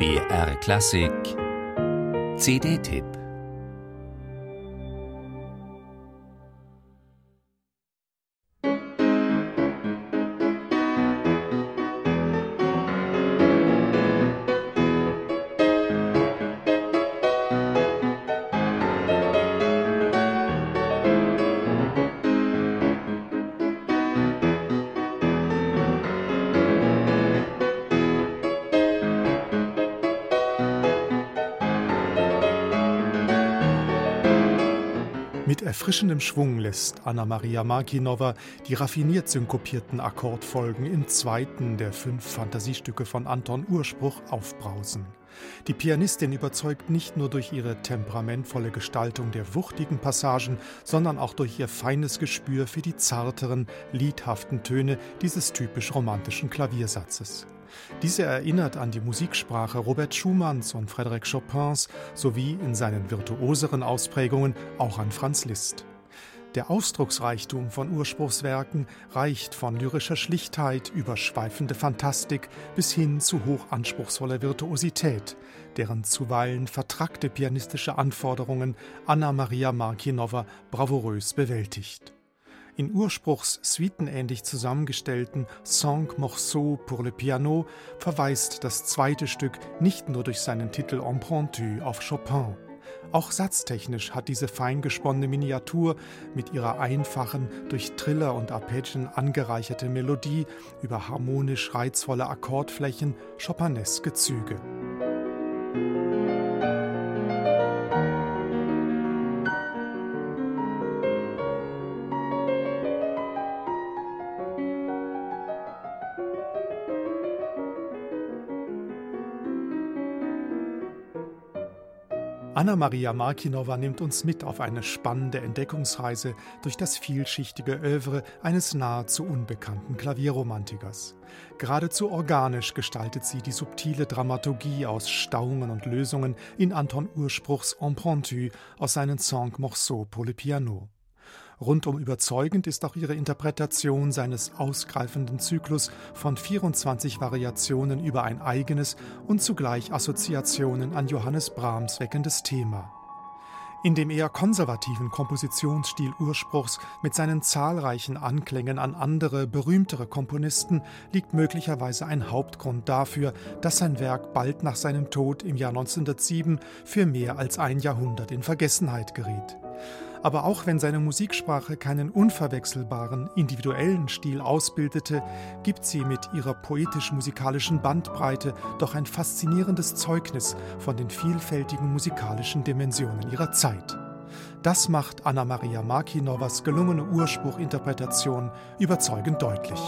BR Klassik. CD-Tipp Mit erfrischendem Schwung lässt Anna-Maria Markinova die raffiniert synkopierten Akkordfolgen im zweiten der fünf Fantasiestücke von Anton Urspruch aufbrausen. Die Pianistin überzeugt nicht nur durch ihre temperamentvolle Gestaltung der wuchtigen Passagen, sondern auch durch ihr feines Gespür für die zarteren, liedhaften Töne dieses typisch romantischen Klaviersatzes. Diese erinnert an die Musiksprache Robert Schumanns und Frédéric Chopins sowie in seinen virtuoseren Ausprägungen auch an Franz Liszt. Der Ausdrucksreichtum von Urspruchswerken reicht von lyrischer Schlichtheit über schweifende Fantastik bis hin zu hochanspruchsvoller Virtuosität, deren zuweilen vertrackte pianistische Anforderungen Anna Maria Markinova bravourös bewältigt in Urspruchs suitenähnlich zusammengestellten Cinq Morceaux pour le Piano verweist das zweite Stück nicht nur durch seinen Titel Empruntu auf Chopin. Auch satztechnisch hat diese fein gesponnene Miniatur mit ihrer einfachen, durch Triller und Arpeggien angereicherte Melodie über harmonisch reizvolle Akkordflächen chopineske Züge. Anna-Maria Markinova nimmt uns mit auf eine spannende Entdeckungsreise durch das vielschichtige Övre eines nahezu unbekannten Klavierromantikers. Geradezu organisch gestaltet sie die subtile Dramaturgie aus Stauungen und Lösungen in Anton Urspruchs Empruntu aus seinen Cinq Morceaux pour le Piano. Rundum überzeugend ist auch ihre Interpretation seines ausgreifenden Zyklus von 24 Variationen über ein eigenes und zugleich Assoziationen an Johannes Brahms weckendes Thema. In dem eher konservativen Kompositionsstil Urspruchs mit seinen zahlreichen Anklängen an andere, berühmtere Komponisten liegt möglicherweise ein Hauptgrund dafür, dass sein Werk bald nach seinem Tod im Jahr 1907 für mehr als ein Jahrhundert in Vergessenheit geriet. Aber auch wenn seine Musiksprache keinen unverwechselbaren, individuellen Stil ausbildete, gibt sie mit ihrer poetisch-musikalischen Bandbreite doch ein faszinierendes Zeugnis von den vielfältigen musikalischen Dimensionen ihrer Zeit. Das macht Anna Maria Markinovas gelungene Urspruchinterpretation überzeugend deutlich.